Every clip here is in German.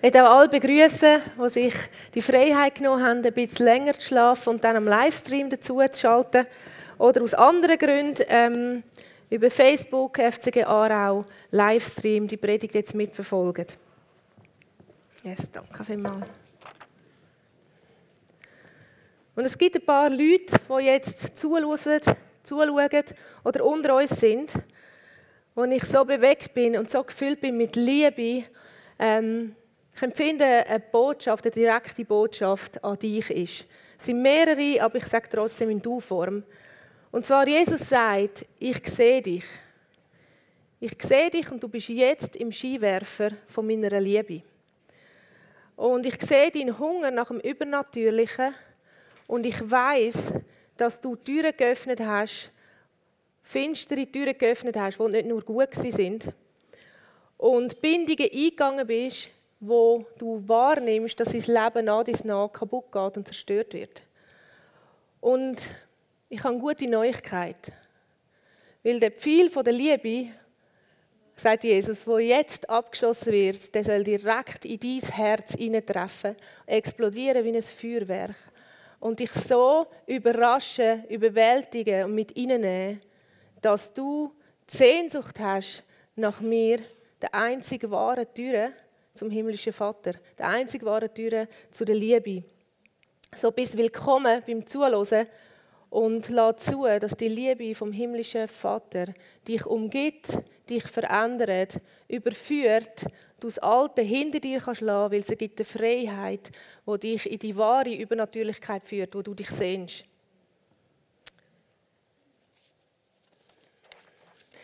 Ich möchte auch alle begrüßen, die sich die Freiheit genommen haben, ein bisschen länger zu schlafen und dann am Livestream dazu zu schalten. Oder aus anderen Gründen ähm, über Facebook, FCG Aarau, Livestream, die Predigt jetzt mitverfolgen. Yes, danke vielmals. Und es gibt ein paar Leute, die jetzt zuschauen, zuschauen oder unter uns sind, wo ich so bewegt bin und so gefüllt bin mit Liebe. Ähm, ich empfinde, eine Botschaft, eine direkte Botschaft an dich ist. Es sind mehrere, aber ich sage trotzdem in Du-Form. Und zwar, Jesus sagt, ich sehe dich. Ich sehe dich und du bist jetzt im Skiwerfer von meiner Liebe. Und ich sehe deinen Hunger nach dem Übernatürlichen und ich weiß, dass du Türen geöffnet hast, finstere Türen geöffnet hast, die nicht nur gut sind, und Bindungen eingegangen bist, wo du wahrnimmst, dass dein Leben nach dies nach kaputt geht und zerstört wird. Und ich habe gute Neuigkeit. Weil der Pfeil der Liebe, sagt Jesus, wo jetzt abgeschossen wird, der soll direkt in dein Herz treffen, explodieren wie ein Feuerwerk. Und dich so überraschen, überwältigen und mit nehmen, dass du Sehnsucht hast nach mir, der einzige wahre Türe zum himmlischen Vater, der einzige wahre Türe zu der Liebe. So bist willkommen beim Zuhören und lass zu, dass die Liebe vom himmlischen Vater dich umgibt, dich verändert, überführt, du das Alte hinter dir kannst lassen, weil es gibt eine Freiheit, wo dich in die wahre Übernatürlichkeit führt, wo du dich sehnst.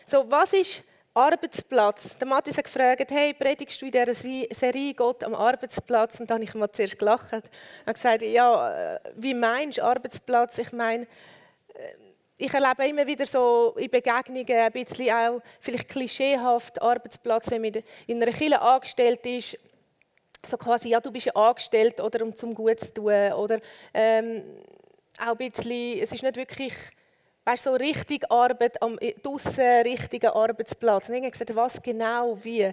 So, was ist Arbeitsplatz? Der Matthias hat gefragt, hey, predigst du in dieser Serie Gott am Arbeitsplatz? Und dann habe ich mal zuerst gelacht und gesagt, ja, äh, wie meinst du Arbeitsplatz? Ich meine, äh, ich erlebe immer wieder so in Begegnungen ein bisschen auch vielleicht klischeehaft Arbeitsplatz, wenn man in einer Kirche angestellt ist, so quasi, ja, du bist ja angestellt oder um zum Gut zu tun oder ähm, auch ein bisschen, es ist nicht wirklich weißt, so richtig Arbeit am draussen richtigen Arbeitsplatz. Und ich habe gesagt, was genau, wie.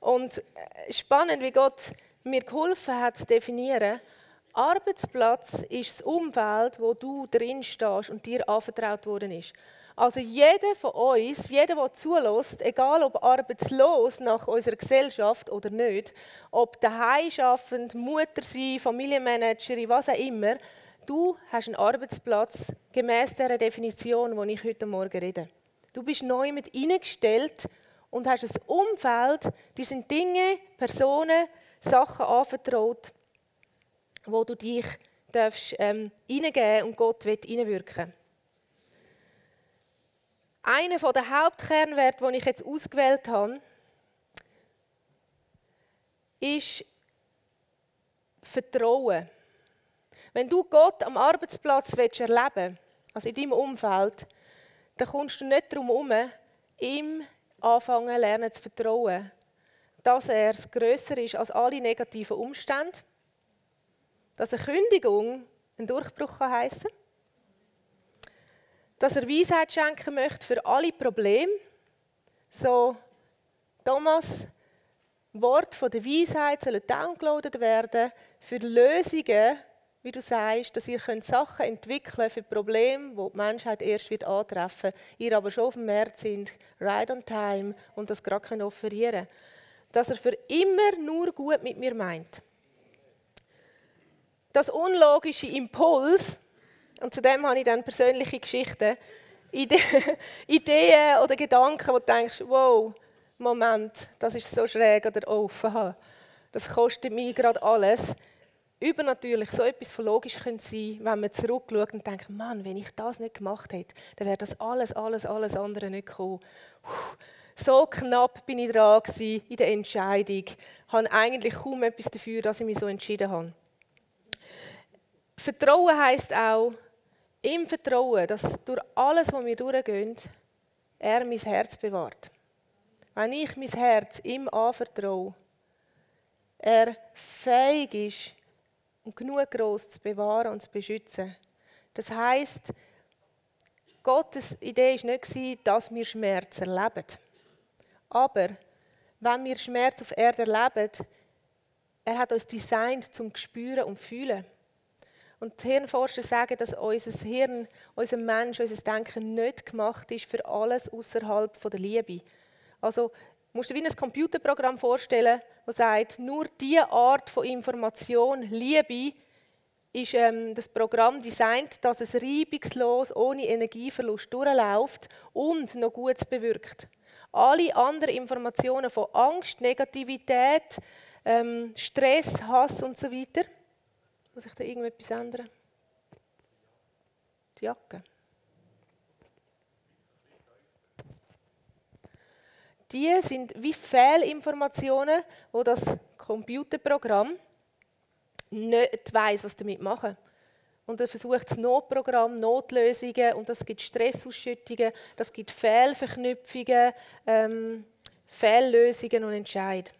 Und äh, spannend, wie Gott mir geholfen hat zu definieren, Arbeitsplatz ist das Umfeld, wo du drin stehst und dir anvertraut worden ist. Also jeder von uns, jeder, der zulässt, egal ob arbeitslos nach unserer Gesellschaft oder nicht, ob daheim schaffend, Mutter sein, Familienmanagerin, was auch immer, Du hast einen Arbeitsplatz gemäß der Definition, die ich heute Morgen rede. Du bist neu mit eingestellt und hast ein Umfeld, die sind Dinge, Personen, Sachen anvertraut, wo du dich darfst, ähm, hineingeben und Gott wird hineinwirken. Einer der Hauptkernwerte, den ich jetzt ausgewählt habe, ist Vertrauen. Wenn du Gott am Arbeitsplatz willst erleben also in deinem Umfeld, dann kommst du nicht darum herum, ihm anfangen lernen zu vertrauen, dass er grösser ist als alle negativen Umstände, dass eine Kündigung einen Durchbruch kann, dass er Weisheit schenken möchte für alle Probleme, so Thomas, Wort von der Weisheit sollen downloadet werden für Lösungen wie du sagst, dass ihr könnt Sachen entwickeln für Probleme, die die Menschheit erst wird antreffen ihr aber schon auf dem März sind, right on time und das gerade können offerieren Dass er für immer nur gut mit mir meint. Das unlogische Impuls, und zu dem habe ich dann persönliche Geschichten, Ideen oder Gedanken, wo du denkst, wow, Moment, das ist so schräg oder oh, das kostet mich gerade alles übernatürlich so etwas von logisch sein könnte wenn man zurückschaut und denkt, Mann, wenn ich das nicht gemacht hätte, dann wäre das alles, alles, alles andere nicht gekommen. So knapp bin ich dran in der Entscheidung. Ich habe eigentlich kaum etwas dafür, dass ich mich so entschieden habe. Vertrauen heißt auch, im Vertrauen, dass durch alles, was wir durchgehen, er mein Herz bewahrt. Wenn ich mein Herz ihm anvertraue, er fähig ist, und genug groß zu bewahren und zu beschützen. Das heißt, Gottes Idee war nicht, dass wir Schmerz erleben. Aber wenn wir Schmerz auf Erde erleben, er hat uns designt zum Spüren und Fühlen. Und die Hirnforscher sagen, dass unser Hirn, unser Mensch, unser Denken nicht gemacht ist für alles außerhalb der Liebe. Also musst du dir wie ein Computerprogramm vorstellen, das sagt, nur diese Art von Information, Liebe, ist ähm, das Programm designt, dass es reibungslos, ohne Energieverlust durchläuft und noch Gutes bewirkt. Alle anderen Informationen von Angst, Negativität, ähm, Stress, Hass und so weiter, muss ich da irgendetwas ändern? Die Jacke. Die sind wie Fehlinformationen, wo das Computerprogramm nicht weiß, was damit machen. Und er versucht das Notprogramm, Notlösungen und das gibt Stressausschüttungen, das gibt Fehlverknüpfungen, ähm, Fehllösungen und Entscheid.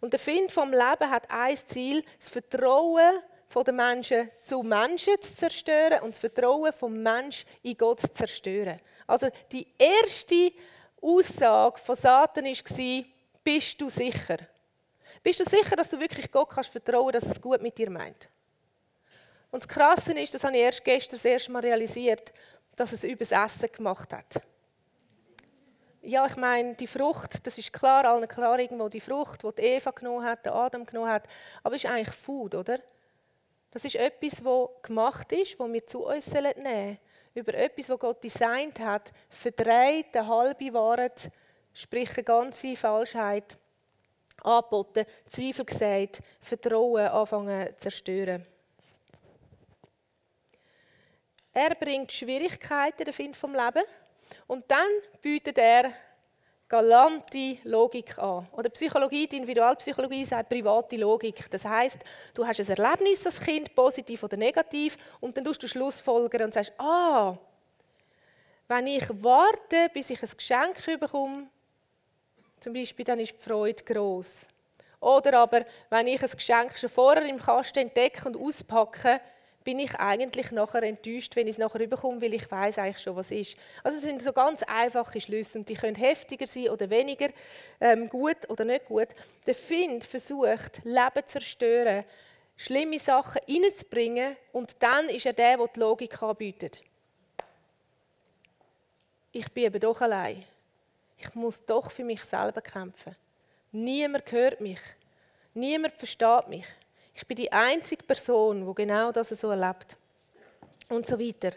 Und der Find vom Leben hat ein Ziel, das Vertrauen den Menschen zu Menschen zu zerstören und das Vertrauen vom Mensch in Gott zu zerstören. Also die erste Aussage von Satan war, bist du sicher? Bist du sicher, dass du wirklich Gott kannst vertrauen, dass es gut mit dir meint? Und das Krasse ist, das habe ich erst gestern das erste Mal realisiert, dass es übers Essen gemacht hat. Ja, ich meine, die Frucht, das ist klar, allen klar irgendwo, die Frucht, die Eva genommen hat, der Adam genommen hat, aber es ist eigentlich Food, oder? Das ist etwas, das gemacht ist, das wir zu uns nehmen sollen. Über etwas, das Gott designt hat, verdreht, eine halbe Wahrheit, sprich eine ganze Falschheit, angeboten, Zweifel gesät, Vertrauen anfangen zu zerstören. Er bringt Schwierigkeiten, der Find vom Leben, und dann bietet er galante Logik an. Oder Psychologie, die Individualpsychologie sagt private Logik. Das heißt, du hast ein Erlebnis, das Kind, positiv oder negativ, und dann tust du Schlussfolgern und sagst, ah, wenn ich warte, bis ich ein Geschenk bekomme, zum Beispiel, dann ist die Freude groß. Oder aber, wenn ich ein Geschenk schon vorher im Kasten entdecke und auspacke, bin ich eigentlich nachher enttäuscht, wenn ich es nachher überkomme, weil ich weiß eigentlich schon, was ist. Also es sind so ganz einfache Schlüsse und die können heftiger sein oder weniger ähm, gut oder nicht gut. Der Find versucht, Leben zu zerstören, schlimme Sachen reinzubringen und dann ist er der, der die Logik anbietet. Ich bin eben doch allein. Ich muss doch für mich selber kämpfen. Niemand hört mich. Niemand versteht mich. Ich bin die einzige Person, die genau das so erlebt. Und so weiter.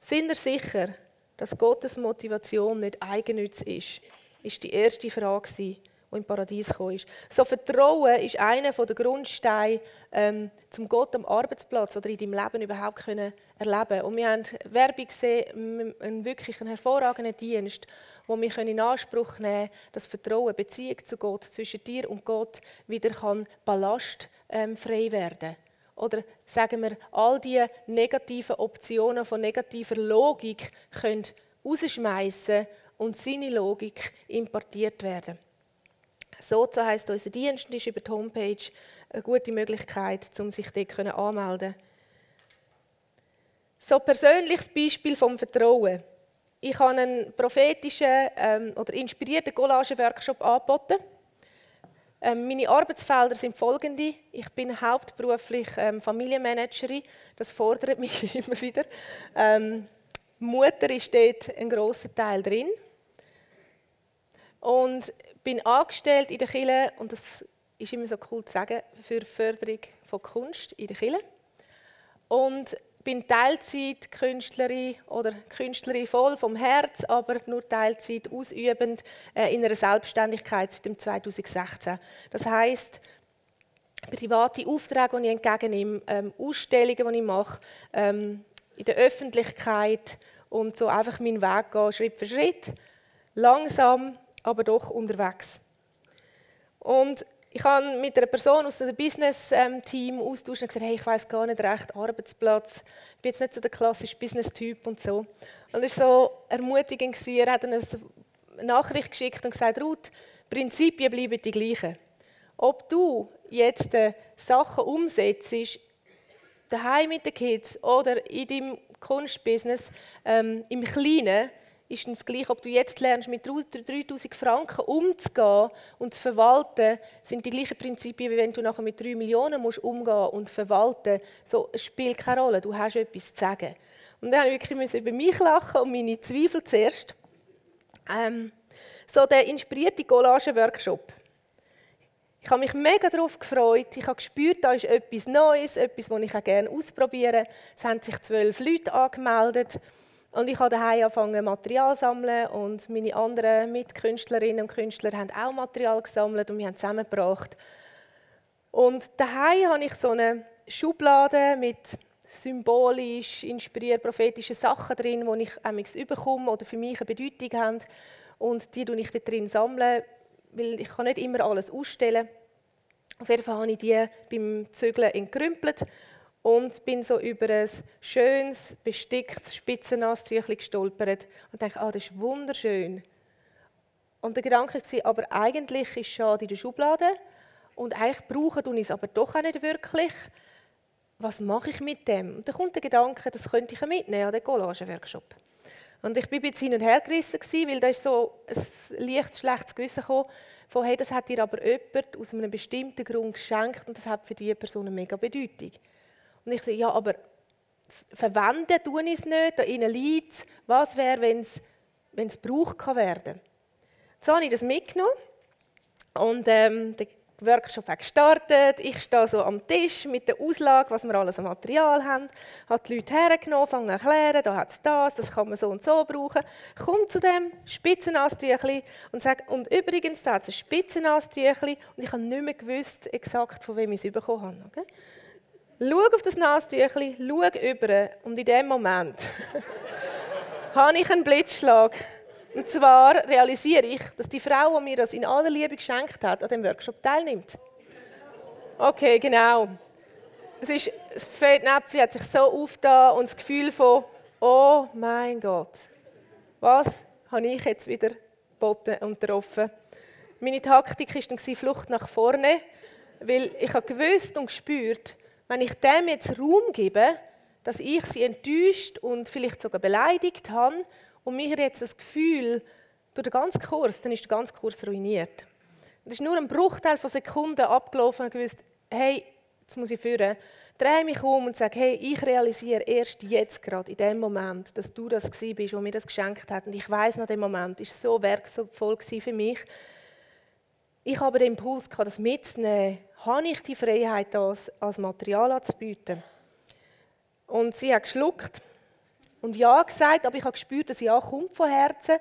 Sind ihr sicher, dass Gottes Motivation nicht eigennütz ist? Ist die erste Frage, die im Paradies gekommen ist. So Vertrauen ist einer der Grundsteine, ähm, zum Gott am Arbeitsplatz oder in deinem Leben überhaupt können erleben. Und wir haben Werbung gesehen, einen wirklich einen hervorragenden Dienst, wo wir in Anspruch nehmen, können, dass Vertrauen, Beziehung zu Gott zwischen dir und Gott wieder kann Ballast ähm, frei werden. Oder sagen wir, all die negativen Optionen von negativer Logik können rausschmeißen und seine Logik importiert werden. Sozo heisst unser Dienst ist über die Homepage eine gute Möglichkeit, um sich dort anmelden So ein persönliches Beispiel vom Vertrauen. Ich habe einen prophetischen ähm, oder inspirierten Collage-Workshop angeboten ähm, meine Arbeitsfelder sind folgende. Ich bin hauptberuflich ähm, Familienmanagerin. Das fordert mich immer wieder. Ähm, Mutter ist dort ein großer Teil drin. Und bin angestellt in der Kille und das ist immer so cool zu sagen für Förderung von Kunst in der Kille. Und bin Teilzeit-Künstlerin oder Künstlerin voll vom Herz, aber nur Teilzeit ausübend äh, in einer Selbstständigkeit seit dem 2016. Das heißt private Aufträge, die ich entgegennehme, ähm, Ausstellungen, die ich mache, ähm, in der Öffentlichkeit und so einfach meinen Weg gehen, Schritt für Schritt, langsam, aber doch unterwegs. Und ich habe mit einer Person aus dem Business-Team austauscht und gesagt, hey, ich weiß gar nicht recht, Arbeitsplatz, ich bin jetzt nicht so der klassische Business-Typ und so. Und es war so ermutigend, er hat eine Nachricht geschickt und gesagt, Ruth, Prinzipien bleiben die gleichen. Ob du jetzt Sachen umsetzt, daheim mit den Kids oder in deinem Kunstbusiness, ähm, im Kleinen, ist es gleich, ob du jetzt lernst, mit 3000 Franken umzugehen und zu verwalten, sind die gleichen Prinzipien, wie wenn du nachher mit 3 Millionen musst umgehen und verwalten. So, es spielt keine Rolle, du hast etwas zu sagen. Und dann musste ich wirklich über mich lachen und meine Zweifel zuerst. Ähm, so der inspirierte Collage-Workshop. Ich habe mich mega darauf gefreut. Ich habe gespürt, da ist etwas Neues, etwas, das ich auch gerne ausprobieren Es haben sich zwölf Leute angemeldet. Und ich habe daheim angefangen, Material zu sammeln. Und meine anderen Mitkünstlerinnen und Künstler haben auch Material gesammelt und wir haben zusammengebracht. Und daheim habe ich so eine Schublade mit symbolisch inspiriert prophetischen Sachen drin, die ich amigs überkomme oder für mich eine Bedeutung haben. Und die sammle ich dort drin weil ich kann nicht immer alles ausstellen. Auf jeden Fall habe ich die beim Zügeln entkrümpelt und bin so über ein schönes, besticktes Spitzennasstüchchen gestolpert und dachte, ah, das ist wunderschön. Und der Gedanke war, aber eigentlich ist schade in der Schublade und eigentlich brauche ich es aber doch auch nicht wirklich was mache ich mit dem? Und dann kommt der Gedanke, das könnte ich mitnehmen an den Collage-Workshop. Und ich bin bisschen hin und her gerissen, weil da ist so ein leicht schlechtes Gewissen gekommen, von hey, das hat dir aber jemand aus einem bestimmten Grund geschenkt und das hat für diese Person eine mega Bedeutung. Und ich sage, ja, aber verwenden tue ich es nicht, da innen liegt es. Was wäre, wenn es, gebraucht kann werden So habe ich das mitgenommen und ähm, der Workshop gestartet. Ich stehe so am Tisch mit der Auslage, was wir alles an Material haben. Habe die Leute hergenommen, fange an erklären, da hat es das, das kann man so und so brauchen. Komme zu dem Spitzennastüchli und sage, und übrigens, da hat es ein Spitzennastüchli und ich habe nicht mehr gewusst, exakt von wem ich es bekommen habe. Okay? Schau auf das Nastüchli, schau über und in dem Moment habe ich einen Blitzschlag. Und zwar realisiere ich, dass die Frau, die mir das in aller Liebe geschenkt hat, an dem Workshop teilnimmt. Okay, genau. Es ist, das Fettnäpfchen hat sich so aufgetan und das Gefühl von, oh mein Gott, was habe ich jetzt wieder geboten und getroffen? Meine Taktik war dann Flucht nach vorne, weil ich habe gewusst und gespürt, wenn ich dem jetzt Raum gebe, dass ich sie enttäuscht und vielleicht sogar beleidigt habe und mir jetzt das Gefühl, durch den ganzen Kurs, dann ist der ganze Kurs ruiniert. Es ist nur ein Bruchteil von Sekunden abgelaufen und gewusst, hey, jetzt muss ich führen. Drehe mich um und sage, hey, ich realisiere erst jetzt gerade, in dem Moment, dass du das bist, wo mir das geschenkt hat. Und ich weiß noch, der Moment ist so werkvoll für mich. Ich habe den Impuls, das mitzunehmen. Habe ich die Freiheit, das als Material anzubieten? Und sie hat geschluckt und Ja gesagt, aber ich habe gespürt, dass Ja kommt von Herzen.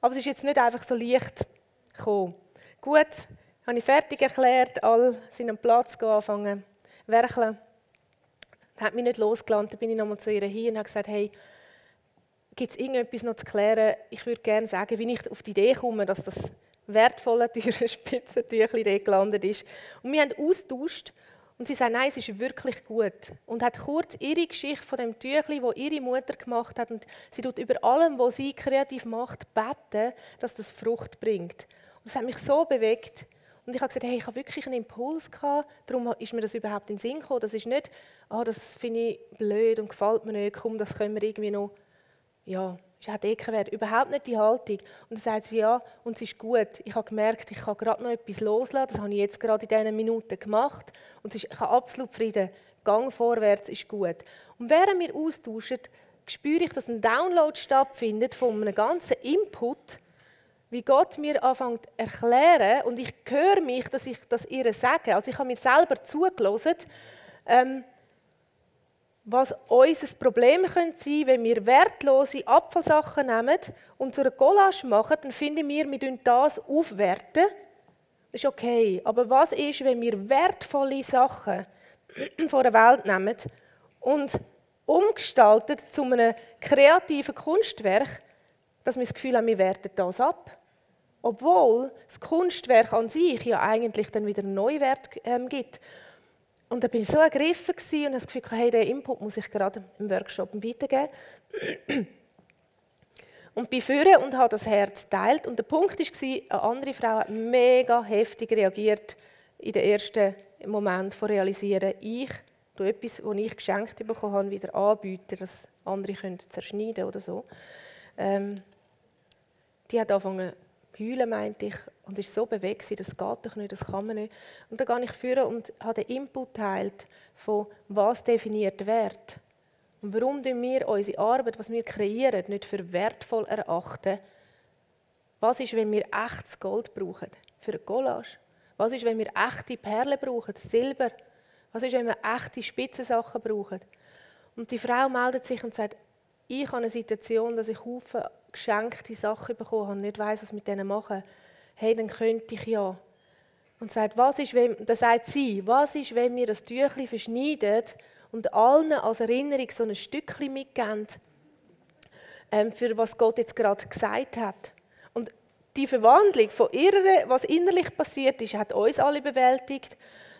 Aber es ist jetzt nicht einfach so leicht gekommen. Gut, habe ich fertig erklärt, alle sind am Platz angefangen werkeln. Das hat mich nicht losgelassen. Dann bin ich nochmal zu ihr hin und habe gesagt, hey, gibt es irgendetwas noch zu klären? Ich würde gerne sagen, wie ich auf die Idee komme, dass das wertvolle, teure Spitzentüchli gelandet ist. Und wir haben austauscht und sie sagt, nein, es ist wirklich gut. Und hat kurz ihre Geschichte von dem Tüchli, wo ihre Mutter gemacht hat. Und sie tut über allem, was sie kreativ macht, beten, dass das Frucht bringt. Und das hat mich so bewegt. Und ich habe gesagt, hey, ich habe wirklich einen Impuls gehabt. Darum ist mir das überhaupt in den Sinn gekommen. Das ist nicht, ah, das finde ich blöd und gefällt mir nicht. Komm, das können wir irgendwie noch, ja, ist auch Deckenwert. Überhaupt nicht die Haltung. Und dann sagt sie, ja, und es ist gut. Ich habe gemerkt, ich kann gerade noch etwas loslassen. Das habe ich jetzt gerade in diesen Minuten gemacht. Und ist, ich habe absolut Frieden. Gang vorwärts ist gut. Und während wir austauschen, spüre ich, dass ein Download stattfindet von einem ganzen Input, wie Gott mir anfängt zu erklären. Und ich höre mich, dass ich das ihr sage. Also ich habe mir selber zugelassen. Ähm, was unser Problem könnte sein, wenn wir wertlose Abfallsachen nehmen und zu einer Collage machen, dann finden wir, wir das aufwerten. Das ist okay. Aber was ist, wenn wir wertvolle Sachen von der Welt nehmen und umgestalten zu einem kreativen Kunstwerk, dass wir das Gefühl haben, wir werten das ab? Obwohl das Kunstwerk an sich ja eigentlich dann wieder einen Neuwert ähm, gibt. Und da bin ich so ergriffen und habe das Gefühl, hey, den Input muss ich gerade im Workshop weitergeben. Und bin führen und habe das Herz teilt. Und der Punkt war, eine andere Frau hat mega heftig reagiert in den ersten Moment von realisieren, ich tue etwas, das ich geschenkt bekommen habe, wieder anbieten, dass andere können zerschneiden oder so. Ähm, die hat angefangen heulen, meinte ich, und ist so bewegt, das geht doch nicht, das kann man nicht. Und dann gehe ich führen und habe den Input teilt von was definiert Wert. Und warum wir unsere Arbeit, was wir kreieren, nicht für wertvoll erachten. Was ist, wenn wir echtes Gold brauchen für eine Collage? Was ist, wenn wir echte Perlen brauchen, Silber? Was ist, wenn wir echte Spitzensachen brauchen? Und die Frau meldet sich und sagt, ich habe eine Situation, dass ich Haufen geschenkte Sachen bekommen habe und nicht weiß, was mit denen machen. Hey, dann könnte ich ja. Und sagt, was ist, wenn, dann sagt sie, was ist, wenn wir das Tüchli verschneiden und allen als Erinnerung so ein Stückchen mitgeben, ähm, für was Gott jetzt gerade gesagt hat. Und die Verwandlung von ihrer, was innerlich passiert ist, hat uns alle bewältigt.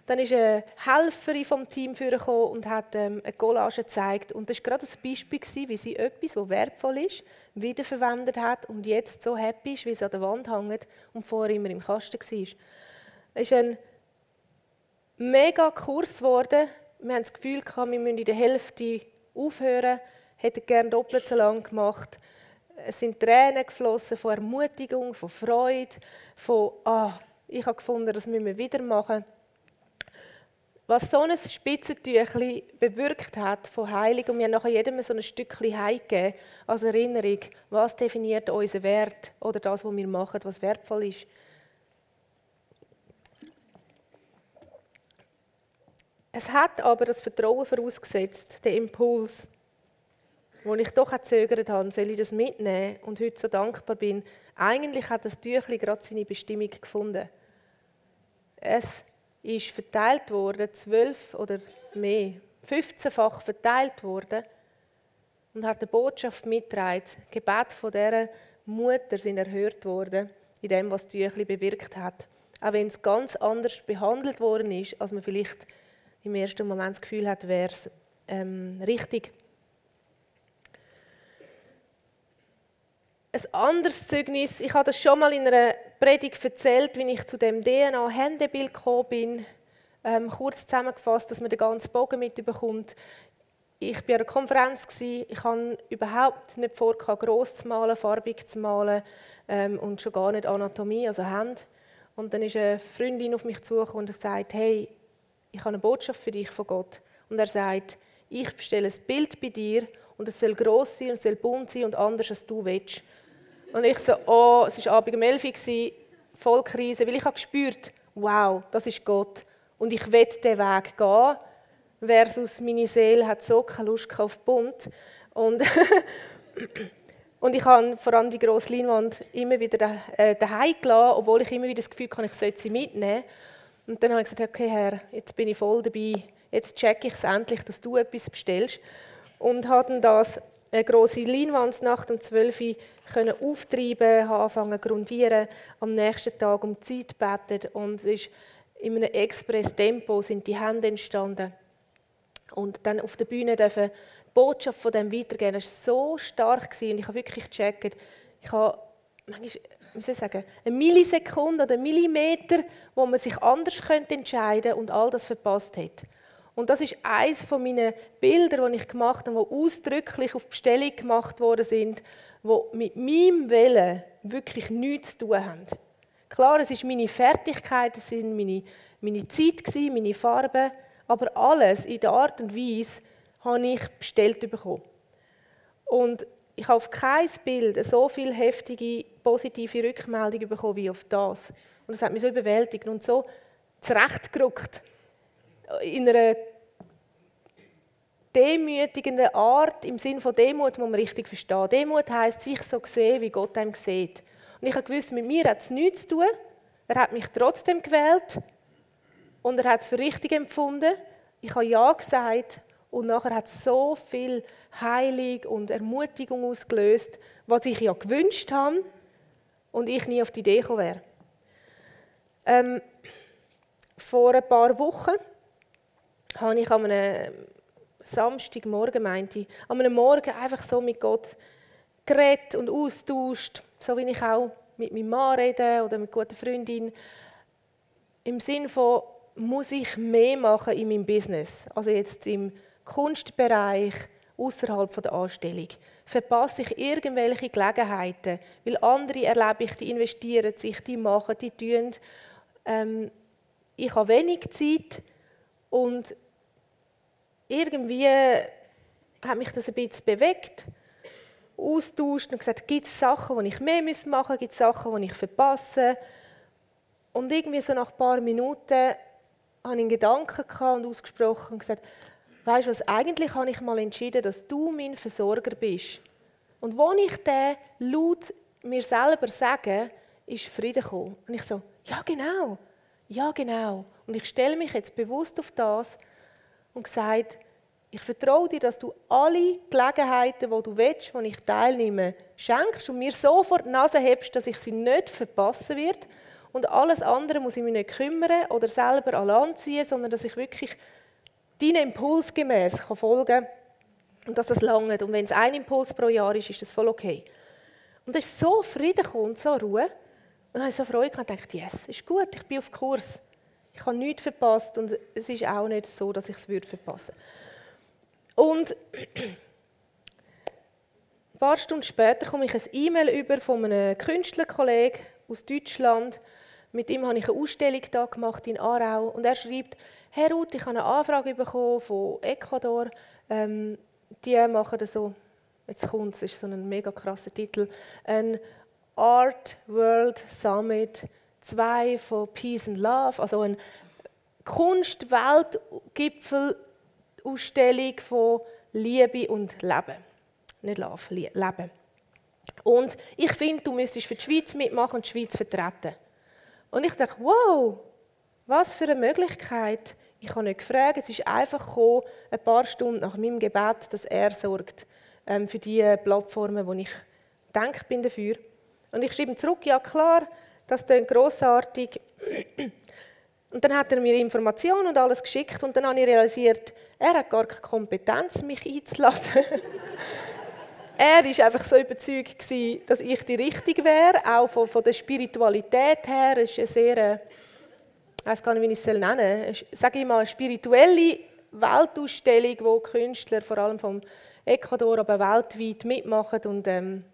Dann ist eine Helferin vom Team vorgekommen und hat ähm, eine Collage gezeigt. Und das war gerade ein Beispiel, wie sie etwas, das wertvoll ist, wiederverwendet hat und jetzt so happy ist, wie es an der Wand hängt und vorher immer im Kasten war. Es ist ein mega Kurs geworden. Wir haben das Gefühl, wir müssen in der Hälfte aufhören, hätten gerne doppelt so lang gemacht. Es sind Tränen geflossen von Ermutigung, von Freude, von «Ah, ich habe gefunden, das müssen wir wieder machen». Was so ein Spitzentüchli bewirkt hat von Heilung, und wir haben nachher jedem so ein Stückchen heimgegeben, als Erinnerung, was definiert unseren Wert oder das, was wir machen, was wertvoll ist. Es hat aber das Vertrauen vorausgesetzt, den Impuls, wo ich doch gezögert habe, soll ich das mitnehmen und heute so dankbar bin. Eigentlich hat das Tüchli gerade seine Bestimmung gefunden. Es ist verteilt worden, zwölf oder mehr, 15-fach verteilt worden und hat die Botschaft mitgetragen. Gebet von dieser Mutter sind erhört worden, in dem, was die Tüchli bewirkt hat. Auch wenn es ganz anders behandelt worden ist, als man vielleicht im ersten Moment das Gefühl hat, wäre es ähm, richtig. Ein anderes Zeugnis, ich habe das schon mal in einer Predigt erzählt, wie ich zu dem DNA-Händebild gekommen bin. Ähm, kurz zusammengefasst, dass man den ganzen Bogen mitbekommt. Ich war an einer Konferenz, ich habe überhaupt nicht vor, gross zu malen, farbig zu malen ähm, und schon gar nicht Anatomie, also Hände. Und dann ist eine Freundin auf mich zugekommen und gesagt, hey, ich habe eine Botschaft für dich von Gott. Und er sagt, ich bestelle ein Bild bei dir und es soll gross sein und es soll bunt sein und anders, als du willst. Und ich so, oh, es war Abend um 11 Uhr, voll Krise, weil ich habe gespürt, wow, das ist Gott. Und ich will diesen Weg gehen, versus meine Seele hat so keine Lust auf bunt. Und, und ich habe vor allem die grosse Leinwand immer wieder äh, daheim gelassen, obwohl ich immer wieder das Gefühl hatte, ich sollte sie mitnehmen. Und dann habe ich gesagt, okay Herr, jetzt bin ich voll dabei, jetzt checke ich es endlich, dass du etwas bestellst. Und habe dann das eine grosse Leinwandsnacht um 12 Uhr können auftreiben, habe grundieren, am nächsten Tag um Zeit gebeten und es ist in einem Express-Tempo sind die Hände entstanden. Und dann auf der Bühne dürfen die Botschaft von dem weitergehen. Das war so stark gewesen, und ich habe wirklich gecheckt, ich habe manchmal, wie ich sagen, eine Millisekunde oder einen Millimeter, wo man sich anders könnte entscheiden und all das verpasst hat. Und das ist eines von meinen Bildern, die ich gemacht habe, die ausdrücklich auf Bestellung gemacht worden sind, die mit meinem Willen wirklich nichts zu tun haben. Klar, es ist meine Fertigkeit, es sind meine, meine Zeit, meine Farben, aber alles in der Art und Weise habe ich bestellt bekommen. Und ich habe auf kein Bild so viel heftige, positive Rückmeldungen bekommen wie auf das. Und das hat mich so überwältigt und so zurechtgerückt in einer demütigenden Art, im Sinne von Demut, muss man richtig verstehen. Demut heisst, sich so sehen, wie Gott einem sieht. Und ich habe gewusst, mit mir hat es nichts zu tun. Er hat mich trotzdem gewählt und er hat es für richtig empfunden. Ich habe Ja gesagt und nachher hat es so viel Heilung und Ermutigung ausgelöst, was ich ja gewünscht habe und ich nie auf die Idee gekommen wäre. Ähm, vor ein paar Wochen habe ich an einem Samstagmorgen, meinte ich, an einem Morgen einfach so mit Gott geredet und austauscht, so wie ich auch mit meinem Mann rede oder mit guten Freundin. Im Sinne von, muss ich mehr machen in meinem Business? Also jetzt im Kunstbereich außerhalb der Anstellung? Verpasse ich irgendwelche Gelegenheiten? Weil andere erlebe ich, die investieren sich, die machen, die tun. Ähm, ich habe wenig Zeit und irgendwie hat mich das ein bisschen bewegt, austauscht und gesagt, gibt es Sachen, die ich mehr machen muss, gibt es Sachen, die ich verpasse. Und irgendwie so nach ein paar Minuten hatte ich einen Gedanken und ausgesprochen und gesagt, weißt du was, eigentlich habe ich mal entschieden, dass du mein Versorger bist. Und wo ich den laut mir selber sage, ist Frieden gekommen. Und ich so, ja genau, ja genau. Und ich stelle mich jetzt bewusst auf das und gesagt, ich vertraue dir, dass du alle Gelegenheiten, die du willst, wo ich teilnehme, schenkst und mir so vor die Nase hebst, dass ich sie nicht verpassen werde. Und alles andere muss ich mich nicht kümmern oder selber Land ziehen, sondern dass ich wirklich deinen Impuls gemäß folgen kann und dass das lange. Und wenn es ein Impuls pro Jahr ist, ist das voll okay. Und es ist so Frieden und so Ruhe. Und dann habe ich so Freude gehabt und dachte, yes, ist gut, ich bin auf Kurs. Ich habe nichts verpasst und es ist auch nicht so, dass ich es verpassen würde. Und ein paar Stunden später komme ich ein E-Mail über von einem Künstlerkollegen aus Deutschland. Mit ihm habe ich eine Ausstellung da gemacht in Aarau und er schreibt: Herr Ruth, ich habe eine Anfrage bekommen von Ecuador. Ähm, die machen so. Jetzt kommt es, ist so ein mega krasser Titel. Ein Art World Summit 2 von Peace and Love, also ein Kunst-Weltgipfel Ausstellung von Liebe und Leben. Nicht Love, Leben. Und ich finde, du müsstest für die Schweiz mitmachen und die Schweiz vertreten. Und ich dachte, wow, was für eine Möglichkeit. Ich habe nicht gefragt, es ist einfach gekommen, ein paar Stunden nach meinem Gebet, dass er sorgt ähm, für die Plattformen, wo ich denke bin dafür. Und ich schreibe ihm zurück, ja klar, das klingt grossartig. Und dann hat er mir Informationen und alles geschickt und dann habe ich realisiert, er hat gar keine Kompetenz, mich einzuladen. er war einfach so überzeugt, gewesen, dass ich die Richtige wäre, auch von, von der Spiritualität her. Es ist eine sehr, äh, ich weiß gar nicht, wie ich es nennen soll, sage ich mal, eine spirituelle Weltausstellung, wo Künstler, vor allem vom Ecuador, aber weltweit mitmachen und ähm,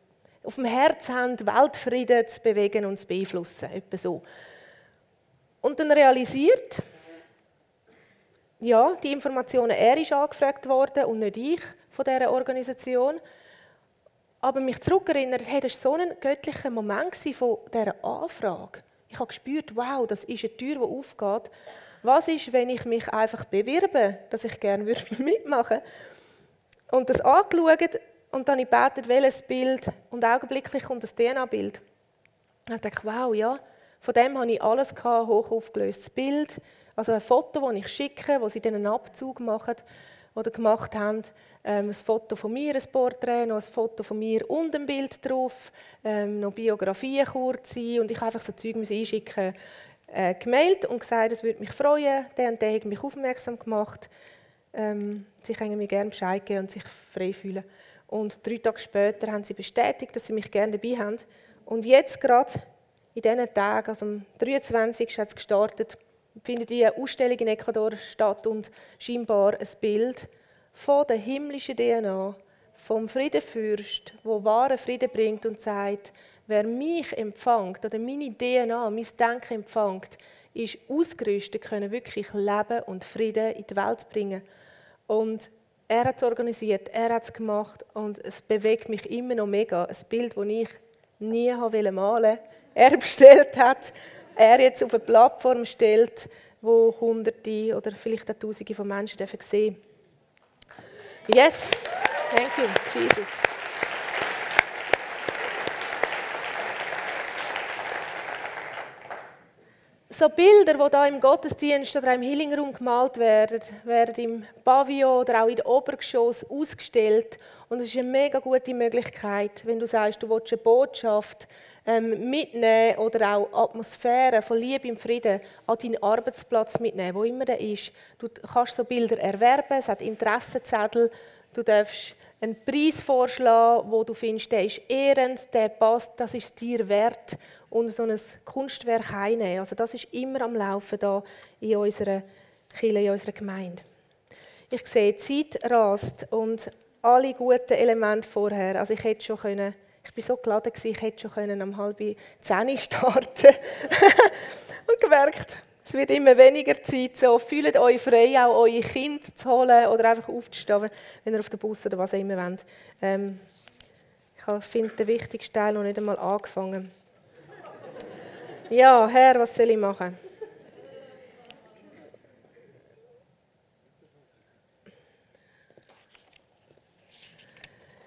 auf dem Herz haben, Weltfrieden zu bewegen und zu beeinflussen. Etwa so. Und dann realisiert, ja, die Informationen, er ist angefragt worden und nicht ich von dieser Organisation. Aber mich zurückerinnert, hey, das war so ein göttlicher Moment von dieser Anfrage. Ich habe gespürt, wow, das ist eine Tür, die aufgeht. Was ist, wenn ich mich einfach bewirbe, dass ich gerne mitmachen würde? Und das angeschaut und dann gebetet, welches Bild und augenblicklich kommt das DNA-Bild. Ich dachte, wow, ja, von dem hatte ich alles gehabt, hoch aufgelöstes Bild, also ein Foto, das ich schicke, wo sie dann einen Abzug machen oder gemacht haben. Ähm, ein Foto von mir, ein Porträt, noch ein Foto von mir und ein Bild drauf, ähm, noch Biografien kurz und ich einfach so Zeug einschicken, äh, gemeldet und gesagt, es würde mich freuen. Der und der hat mich aufmerksam gemacht. Ähm, sie können mir gerne Bescheid geben und sich frei fühlen. Und drei Tage später haben sie bestätigt, dass sie mich gerne dabei haben. Und jetzt gerade in diesen Tagen, also am 23. hat es gestartet, findet die Ausstellung in Ecuador statt und scheinbar ein Bild von der himmlischen DNA, vom Friedenfürst, wo wahren Frieden bringt und sagt, wer mich empfängt oder meine DNA, mein Denken empfängt, ist ausgerüstet, können wirklich Leben und Frieden in die Welt bringen. Und er hat es organisiert, er hat es gemacht und es bewegt mich immer noch mega. Ein Bild, das ich nie malen wollte er bestellt hat, er jetzt auf eine Plattform stellt, wo Hunderte oder vielleicht auch Tausende von Menschen sehen dürfen. Yes, thank you, Jesus. So Bilder, die da im Gottesdienst oder im Healing gemalt werden, werden im Pavillon oder auch in den Obergeschoss ausgestellt. Und es ist eine mega gute Möglichkeit, wenn du sagst, du willst eine Botschaft ähm, mitnehmen oder auch Atmosphäre von Liebe und Frieden an deinen Arbeitsplatz mitnehmen, wo immer der ist. Du kannst so Bilder erwerben, es hat Interessenzettel, du darfst einen Preis vorschlagen, wo du findest, der ist ehrend, der passt, das ist dir wert und so ein Kunstwerk einnehmen. Also das ist immer am Laufen da in unserer Kirche, in unserer Gemeinde. Ich sehe, die Zeit rast und alle guten Elemente vorher. Also ich hätte schon können, ich bin so geladen ich hätte schon können am halb zehn starten und gemerkt, es wird immer weniger Zeit. So, fühlt euch frei, auch eure Kinder zu holen oder einfach aufzustehen, wenn ihr auf den Bus oder was auch immer wollt. Ähm, ich finde den wichtigsten Teil noch nicht einmal angefangen. Ja, Herr, was soll ich machen?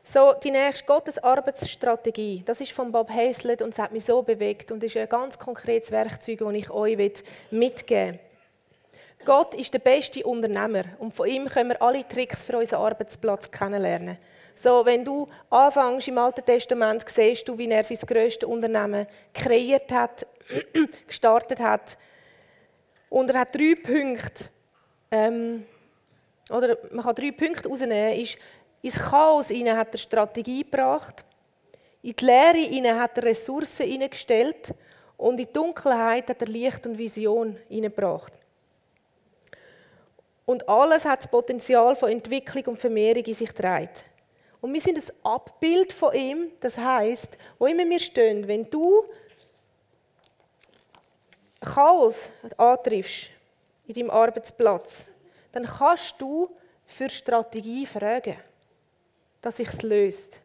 So, die nächste Gottes Arbeitsstrategie, das ist von Bob Hazlett und es hat mich so bewegt und ist ein ganz konkretes Werkzeug, das ich euch mitgeben will. Gott ist der beste Unternehmer und von ihm können wir alle Tricks für unseren Arbeitsplatz kennenlernen. So, wenn du anfängst im Alten Testament, siehst du, wie er sein grösstes Unternehmen kreiert hat, gestartet hat. Und er hat drei Punkte, ähm, oder man kann drei Punkte herausnehmen, ist, ins Chaos hinein hat er Strategie gebracht. In die Leere hinein hat er Ressourcen hineingestellt. Und in die Dunkelheit hat er Licht und Vision hineingebracht. Und alles hat das Potenzial von Entwicklung und Vermehrung in sich trägt. Und wir sind ein Abbild von ihm. Das heißt, wo immer wir stehen, wenn du Chaos antriffst in deinem Arbeitsplatz, dann kannst du für Strategie fragen dass sich es löst.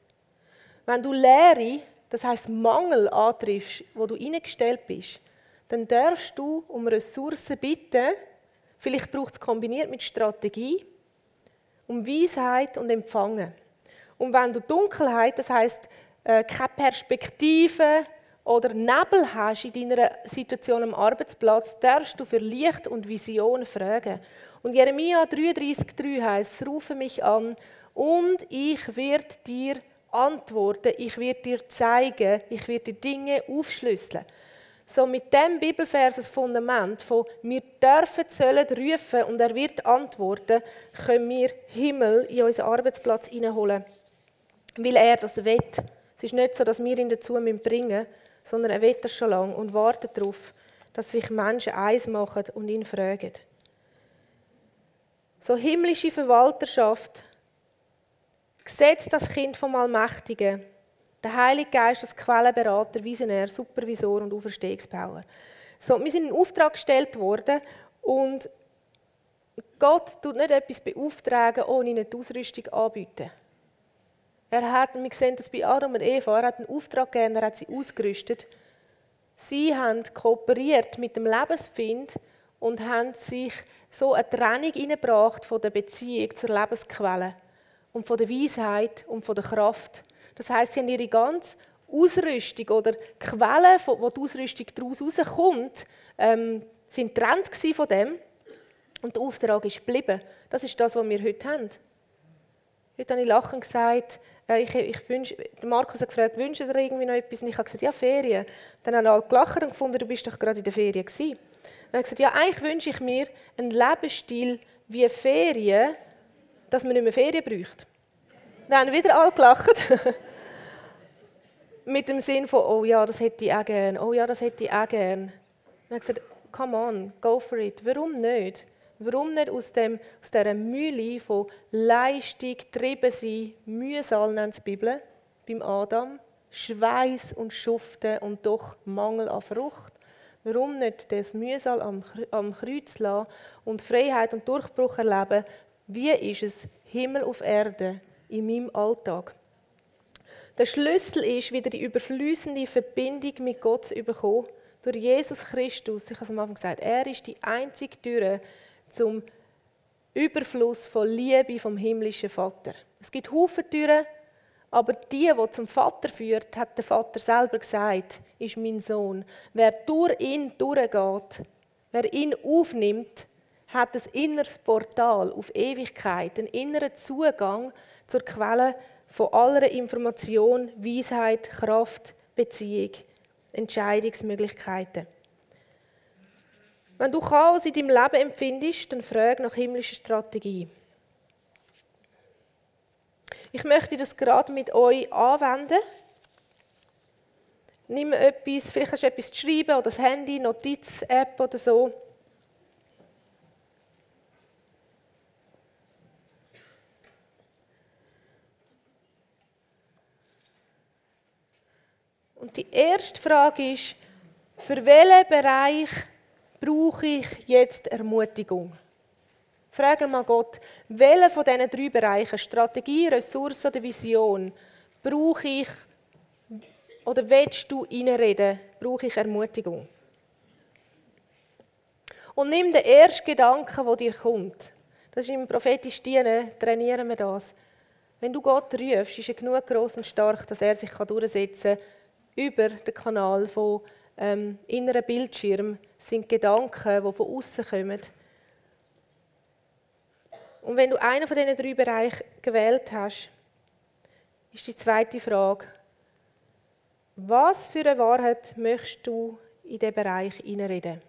Wenn du Leere, das heißt Mangel antriffst, wo du eingestellt bist, dann darfst du um Ressourcen bitten. Vielleicht braucht es kombiniert mit Strategie, um Weisheit und Empfangen. Und wenn du Dunkelheit, das heißt äh, keine Perspektive oder Nebel hast in deiner Situation am Arbeitsplatz, darfst du für Licht und Vision fragen. Und Jeremia 33,3 heißt: Rufe mich an und ich werde dir antworten, ich werde dir zeigen, ich werde dir Dinge aufschlüsseln. So mit dem Bibelvers das Fundament von wir dürfen, sollen rufen und er wird antworten, können wir Himmel in unseren Arbeitsplatz hineinholen, weil er das will. Es ist nicht so, dass wir ihn dazu bringen müssen, sondern er will das schon lange und wartet darauf, dass sich Menschen eins machen und ihn fragen. So himmlische Verwalterschaft Gesetz das Kind vom Allmächtigen. Der Heilige Geist als Quellenberater, Visionär, Supervisor und Auferstehungsbauer. So, wir sind in Auftrag gestellt worden und Gott tut nicht etwas beauftragen, ohne die Ausrüstung anbieten. Er hat, wir sehen das bei Adam und Eva, er hat einen Auftrag gegeben, er hat sie ausgerüstet. Sie haben kooperiert mit dem Lebensfind und haben sich so eine Trennung hineingebracht von der Beziehung zur Lebensquelle und von der Weisheit und von der Kraft. Das heißt, sie haben ihre ganze Ausrüstung oder Quellen, wo die Ausrüstung daraus rauskommt, ähm, sind getrennt von dem. Und der Auftrag ist geblieben. Das ist das, was wir heute haben. Heute habe ich lachend gesagt, ich, ich wünsch, Markus hat gefragt, wünscht ihr irgendwie noch etwas? Und ich habe gesagt, ja, Ferien. Dann haben alle gelacht und gefunden, du bist doch gerade in der Ferien gewesen. Dann habe ich gesagt, ja, eigentlich wünsche ich mir einen Lebensstil wie Ferien, dass man nicht mehr Ferien braucht. Dann haben wieder alle gelacht. Mit dem Sinn von, oh ja, das hätte ich auch gern, oh ja, das hätte ich auch gern. Dann habe ich gesagt, come on, go for it. Warum nicht? Warum nicht aus, dem, aus dieser Mühle von Leistung, Trieben sein, Mühsal nennt die Bibel, beim Adam, Schweiß und Schuften und doch Mangel an Frucht? Warum nicht das Mühsal am, am Kreuz lassen und Freiheit und Durchbruch erleben, wie ist es Himmel auf Erde in meinem Alltag? Der Schlüssel ist, wieder die überflüssende Verbindung mit Gott zu bekommen, durch Jesus Christus. Ich habe es am Anfang gesagt, er ist die einzige Tür zum Überfluss von Liebe vom himmlischen Vater. Es gibt Haufen Türen, aber die, die zum Vater führt, hat der Vater selber gesagt, ist mein Sohn. Wer durch ihn durchgeht, wer ihn aufnimmt, hat ein inneres Portal auf Ewigkeit, einen inneren Zugang zur Quelle von aller Information, Weisheit, Kraft, Beziehung, Entscheidungsmöglichkeiten. Wenn du Chaos in deinem Leben empfindest, dann frag nach himmlischer Strategie. Ich möchte das gerade mit euch anwenden. Nimm etwas, vielleicht hast du etwas zu schreiben oder das Handy, Notiz-App oder so. Und die erste Frage ist, für welchen Bereich brauche ich jetzt Ermutigung? Frage mal Gott, welchen von diesen drei Bereichen, Strategie, Ressource oder Vision, brauche ich oder willst du reinreden, brauche ich Ermutigung? Und nimm den ersten Gedanken, der dir kommt. Das ist im prophetischen Dienen, trainieren wir das. Wenn du Gott rufst, ist er genug groß und stark, dass er sich durchsetzen kann über den Kanal von ähm, inneren Bildschirm. Sind Gedanken, die von außen kommen. Und wenn du einen von diesen drei Bereichen gewählt hast, ist die zweite Frage, was für eine Wahrheit möchtest du in diesen Bereich hineinreden?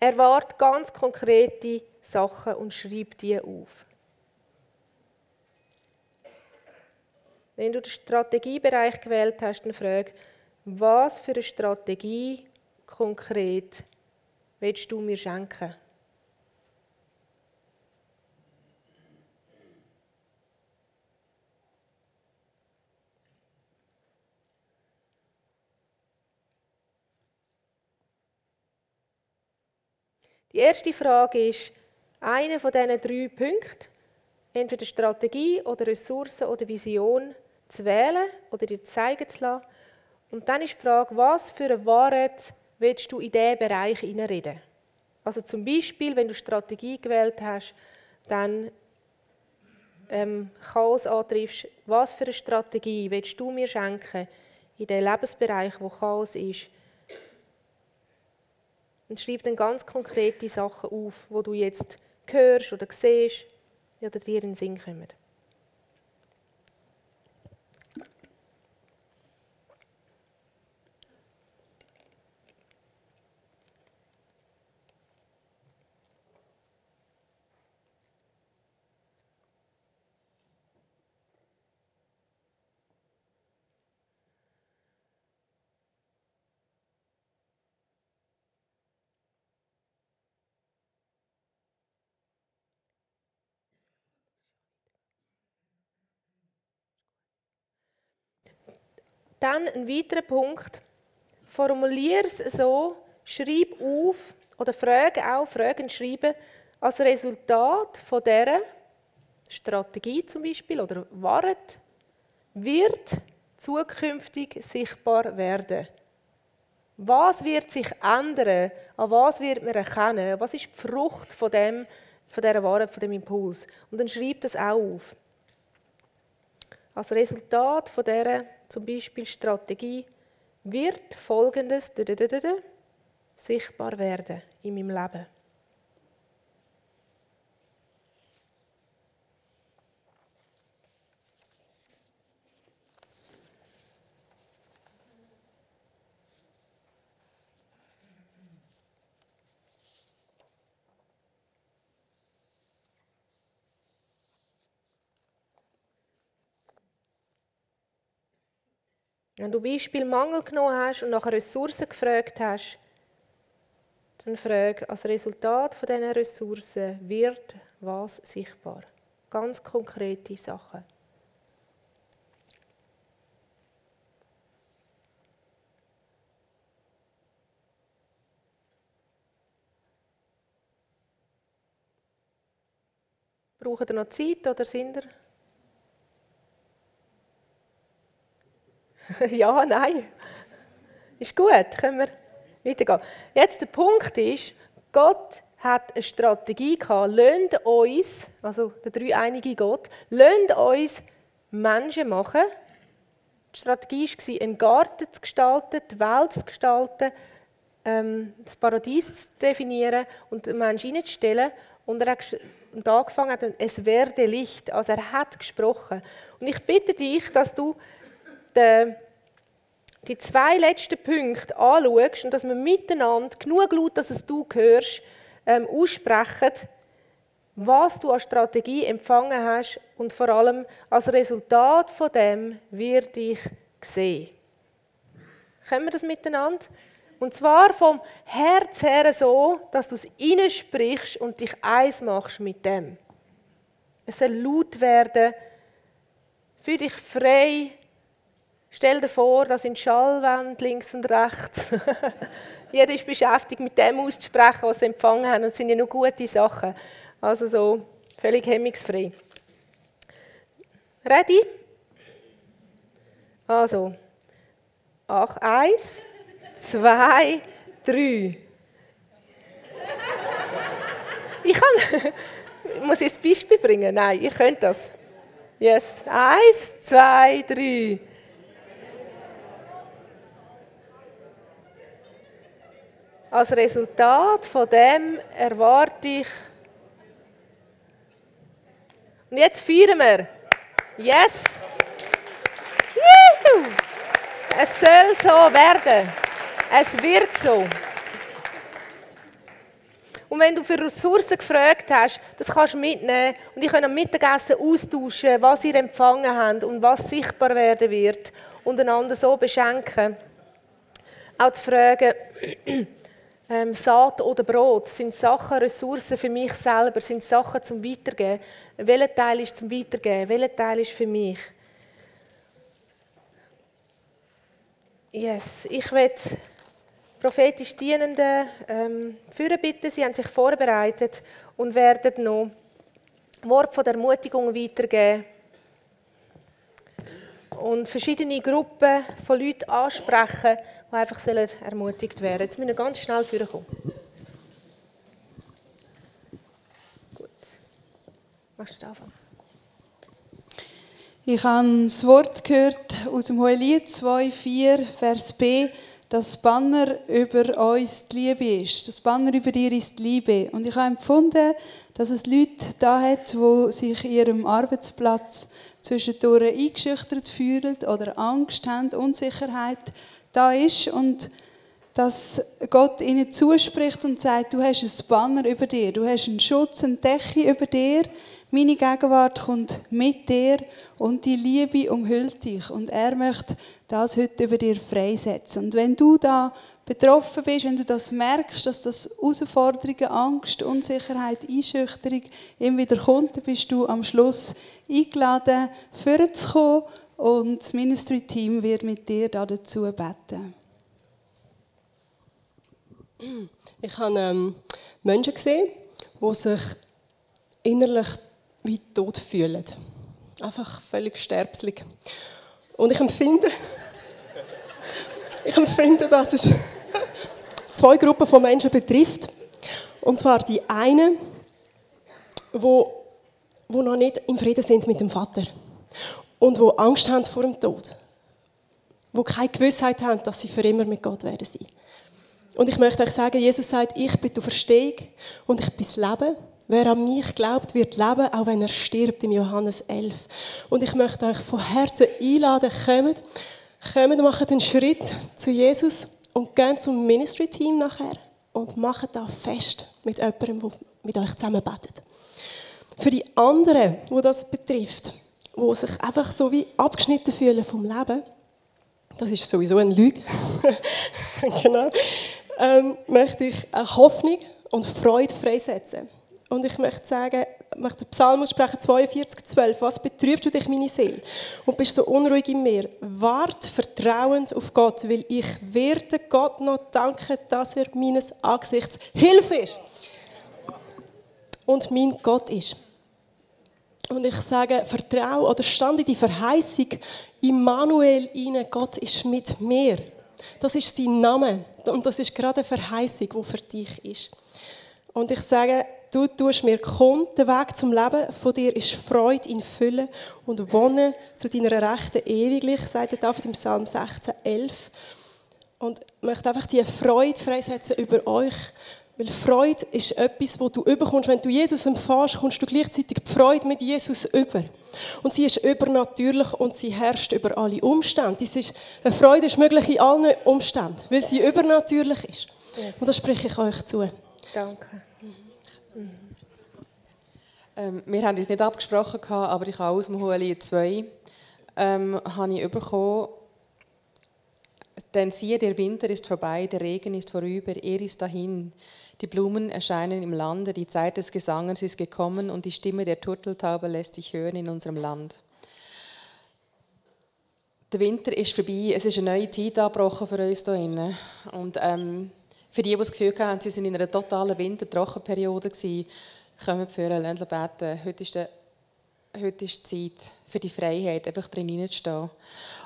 Erwarte ganz konkrete Sachen und schreib die auf. Wenn du den Strategiebereich gewählt hast, dann frage, was für eine Strategie konkret willst du mir schenken? Die erste Frage ist, eine von diesen drei Punkten, entweder Strategie oder Ressourcen oder Vision, zu wählen oder dir zeigen zu lassen. Und dann ist die Frage, was für eine Wahrheit willst du in diesen Bereich hineinreden? Also zum Beispiel, wenn du Strategie gewählt hast, dann ähm, Chaos antriffst, was für eine Strategie willst du mir schenken in dem Lebensbereich, wo Chaos ist? Und schreib dann ganz konkrete Sachen auf, wo du jetzt hörst oder siehst oder dir in den Sinn kommen. Dann ein weiterer Punkt. Formuliere es so, schreib auf oder frage auch, Fragen schreiben, als Resultat von dieser Strategie zum Beispiel oder Wahrheit wird zukünftig sichtbar werden. Was wird sich ändern? An was wird man erkennen? Was ist die Frucht von, dem, von dieser Wahrheit, von dem Impuls? Und dann schreibt das auch auf. Als Resultat von dieser zum Beispiel Strategie, wird Folgendes sichtbar werden in meinem Leben. Wenn du Beispiel Mangel genommen hast und nach Ressourcen gefragt hast, dann frag, als Resultat von diesen Ressourcen wird was sichtbar. Ganz konkrete Sachen. Braucht ihr noch Zeit oder sind ihr? ja, nein. Ist gut, können wir weitergehen. Jetzt der Punkt ist, Gott hat eine Strategie gehabt. Lönt uns, also der dreieinige Gott, lönt uns Menschen machen. Die Strategie war, einen Garten zu gestalten, die Welt zu gestalten, ähm, das Paradies zu definieren und den Menschen hineinzustellen. Und er hat angefangen es werde Licht. Also er hat gesprochen. Und ich bitte dich, dass du den, die zwei letzten Punkte anschaust und dass wir miteinander genug laut, dass es du hörst, ähm, aussprechen, was du als Strategie empfangen hast und vor allem als Resultat von dem wird ich sehen. Können wir das miteinander? Und zwar vom Herz her so, dass du es sprichst und dich eins machst mit dem. Es soll laut werden, für dich frei Stell dir vor, da sind Schallwände links und rechts. Jeder ist beschäftigt, mit dem auszusprechen, was sie empfangen haben. Und es sind ja nur gute Sachen. Also so völlig hemmungsfrei. Ready? Also, ach, eins, zwei, drei. Ich kann. Muss ich ein Beispiel bringen? Nein, ihr könnt das. Yes. Eins, zwei, drei. Als Resultat von dem erwarte ich. Und jetzt feiern wir. Yes! Juhu! Es soll so werden. Es wird so. Und wenn du für Ressourcen gefragt hast, das kannst du mitnehmen und ich kann am Mittagessen austauschen, was ihr empfangen habt und was sichtbar werden wird und einander so beschenken. Auch zu fragen, ähm, Saat oder Brot, sind Sachen, Ressourcen für mich selber, sind Sachen zum Weitergeben. Welcher Teil ist zum Weitergeben? Welcher Teil ist für mich? Yes, ich werde prophetisch Dienenden ähm, führen bitten. Sie haben sich vorbereitet und werden noch Wort von der Ermutigung weitergeben und verschiedene Gruppen von Leuten ansprechen, die einfach ermutigt werden sollen. Jetzt müssen wir ganz schnell vorkommen. Gut. Machst du anfangen? Ich habe das Wort gehört aus dem Hohelied 2,4, Vers B, dass Banner über uns die Liebe ist. Das Banner über dir ist die Liebe. Und ich habe empfunden, dass es Leute da hat, die sich in ihrem Arbeitsplatz zwischendurch eingeschüchtert fühlen oder Angst haben, Unsicherheit da ist und dass Gott ihnen zuspricht und sagt, du hast ein Banner über dir, du hast einen Schutz, eine Decke über dir, meine Gegenwart kommt mit dir und die Liebe umhüllt dich und er möchte das heute über dir freisetzen. Und wenn du da betroffen bist, wenn du das merkst, dass das Herausforderungen, Angst, Unsicherheit, Einschüchterung immer wieder kommt, dann bist du am Schluss eingeladen, vorzukommen und das Ministry-Team wird mit dir dazu beten. Ich habe ähm, Menschen gesehen, die sich innerlich wie tot fühlen. Einfach völlig sterbslig. Und ich empfinde, ich empfinde, dass es zwei Gruppen von Menschen betrifft. Und zwar die eine, wo, wo noch nicht im Frieden sind mit dem Vater und wo Angst haben vor dem Tod, wo keine Gewissheit haben, dass sie für immer mit Gott werden sein. Und ich möchte euch sagen, Jesus sagt, ich bin die Verstehung und ich bin das Leben. Wer an mich glaubt, wird leben, auch wenn er stirbt, im Johannes 11. Und ich möchte euch von Herzen einladen, kommt, kommt, macht einen Schritt zu Jesus und geht zum Ministry-Team nachher und macht da fest mit jemandem, der mit euch zusammen betet. Für die anderen, wo das betrifft, wo sich einfach so wie abgeschnitten fühlen vom Leben, das ist sowieso eine Lüge, genau, ähm, möchte ich eine Hoffnung und Freude freisetzen. Und ich möchte sagen, ich möchte Psalm aussprechen, 42, 12. Was betrübt du dich, meine Seele? Und bist so unruhig in mir? Wart vertrauend auf Gott, weil ich werde Gott noch danken, dass er meines Angesichts Hilfe ist. Und mein Gott ist. Und ich sage, vertraue oder stand in die Verheißung, Immanuel inne, Gott ist mit mir. Das ist sein Name. Und das ist gerade eine Verheißung, die für dich ist. Und ich sage, du tust mir kund, der Weg zum Leben von dir ist Freude in Fülle und Wohnen zu deiner Rechten ewiglich, sagt David im Psalm 16, 11. Und ich möchte einfach diese Freude freisetzen über euch, weil Freude ist etwas, wo du überkommst. Wenn du Jesus empfährst, kommst du gleichzeitig die Freude mit Jesus über. Und sie ist übernatürlich und sie herrscht über alle Umstände. Ist, eine Freude ist möglich in allen Umständen, weil sie übernatürlich ist. Yes. Und das spreche ich euch zu. Danke. Ähm, wir haben uns nicht abgesprochen, aber ich habe aus dem Hohelied 2 ähm, habe bekommen, denn siehe, der Winter ist vorbei, der Regen ist vorüber, er ist dahin. Die Blumen erscheinen im Lande, die Zeit des Gesanges ist gekommen und die Stimme der Turteltaube lässt sich hören in unserem Land. der Winter ist vorbei, es ist eine neue Zeit angebrochen für uns hier drin. Und ähm, für die, die das Gefühl haben, sie waren in einer totalen Wintertrockenperiode, kommen für ein Ländler beten. Heute ist, der, heute ist die Zeit für die Freiheit, einfach drin hineinzustehen.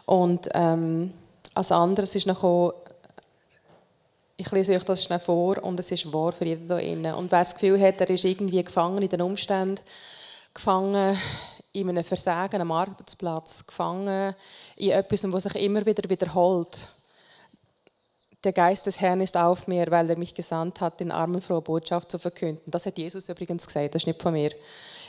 Und ähm, als anderes ist noch ich lese euch das schnell vor und es ist wahr für jeden hier drin. Und wer das Gefühl hat, er ist irgendwie gefangen in den Umständen, gefangen in einem Versagen am Arbeitsplatz, gefangen in etwas, was sich immer wieder wiederholt. Der Geist des Herrn ist auf mir, weil er mich gesandt hat, den Armen frohe Botschaft zu verkünden. Das hat Jesus übrigens gesagt, das ist nicht von mir.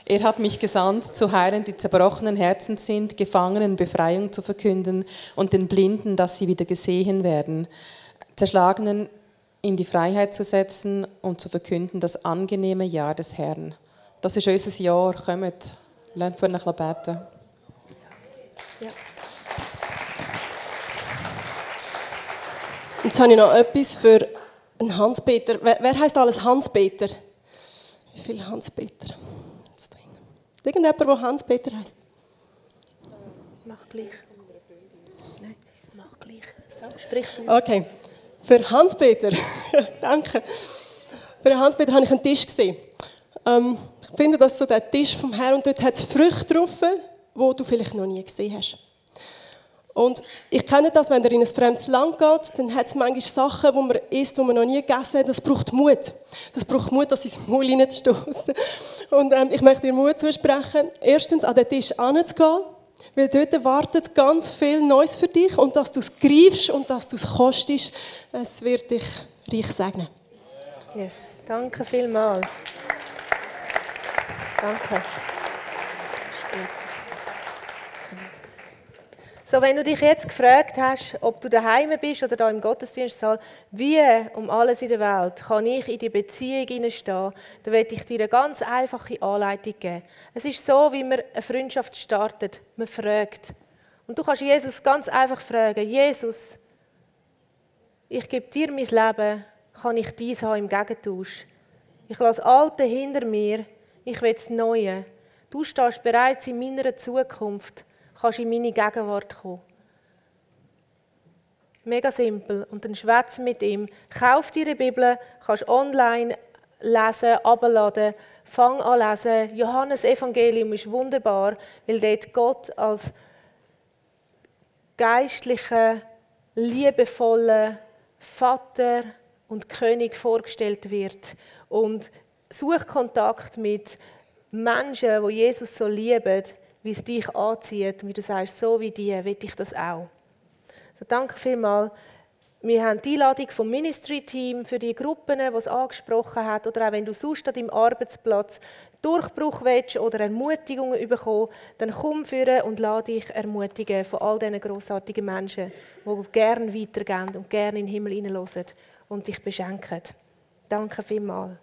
Er hat mich gesandt, zu heilen, die zerbrochenen Herzen sind, Gefangenen Befreiung zu verkünden und den Blinden, dass sie wieder gesehen werden, Zerschlagenen in die Freiheit zu setzen und zu verkünden das angenehme Jahr des Herrn. Das ist unser Jahr. Kommt, lernt für ein bisschen beten. Jetzt habe ich noch etwas für einen Hans-Peter. Wer, wer heißt alles Hans-Peter? Wie viele Hans-Peter? Irgendjemand, der Hans-Peter heißt? Mach gleich. Nein, mach gleich. So, sprich es aus. Okay. Für Hans-Peter, danke. Für Hans-Peter habe ich einen Tisch gesehen. Ähm, ich finde, das ist so der Tisch vom Herrn und dort hat es Früchte drauf, die du vielleicht noch nie gesehen hast. Und ich kenne das, wenn ihr in ein fremdes Land geht, dann hat es manchmal Sachen, die man isst, die man noch nie gegessen hat. Das braucht Mut. Das braucht Mut, das ins Maul hineinzustoßen. Und ähm, ich möchte dir Mut zusprechen, erstens an den Tisch anzugehen, weil dort wartet ganz viel Neues für dich und dass du es greifst und dass du es kostest, es wird dich reich segnen. Yes, danke vielmals. Danke. So, wenn du dich jetzt gefragt hast, ob du daheim bist oder da im Gottesdienstsaal, wie um alles in der Welt kann ich in die Beziehung hineinstehen, dann werde ich dir eine ganz einfache Anleitung geben. Es ist so, wie man eine Freundschaft startet. Man fragt. Und du kannst Jesus ganz einfach fragen: Jesus, ich gebe dir mein Leben, kann ich dies haben im Gegentausch? Ich lasse Alte hinter mir ich will das Neue. Du stehst bereits in meiner Zukunft, kannst in meine Gegenwart kommen. Mega simpel. Und dann schwätze mit ihm. Kauf dir eine Bibel, kannst online lesen, abladen, fang an lesen. Johannes Evangelium ist wunderbar, weil dort Gott als geistlicher, liebevoller Vater und König vorgestellt wird. Und such Kontakt mit Menschen, die Jesus so lieben, wie es dich anzieht. Wie du sagst, so wie die, will ich das auch. So, danke vielmals. Wir haben die Einladung vom Ministry-Team für die Gruppen, die es angesprochen hat. Oder auch wenn du sonst an deinem Arbeitsplatz Durchbruch willst oder Ermutigungen bekommen, dann komm führen und lade dich ermutigen von all diesen grossartigen Menschen, die gerne weitergehen und gerne in den Himmel hineinhören und dich beschenken. Danke vielmals.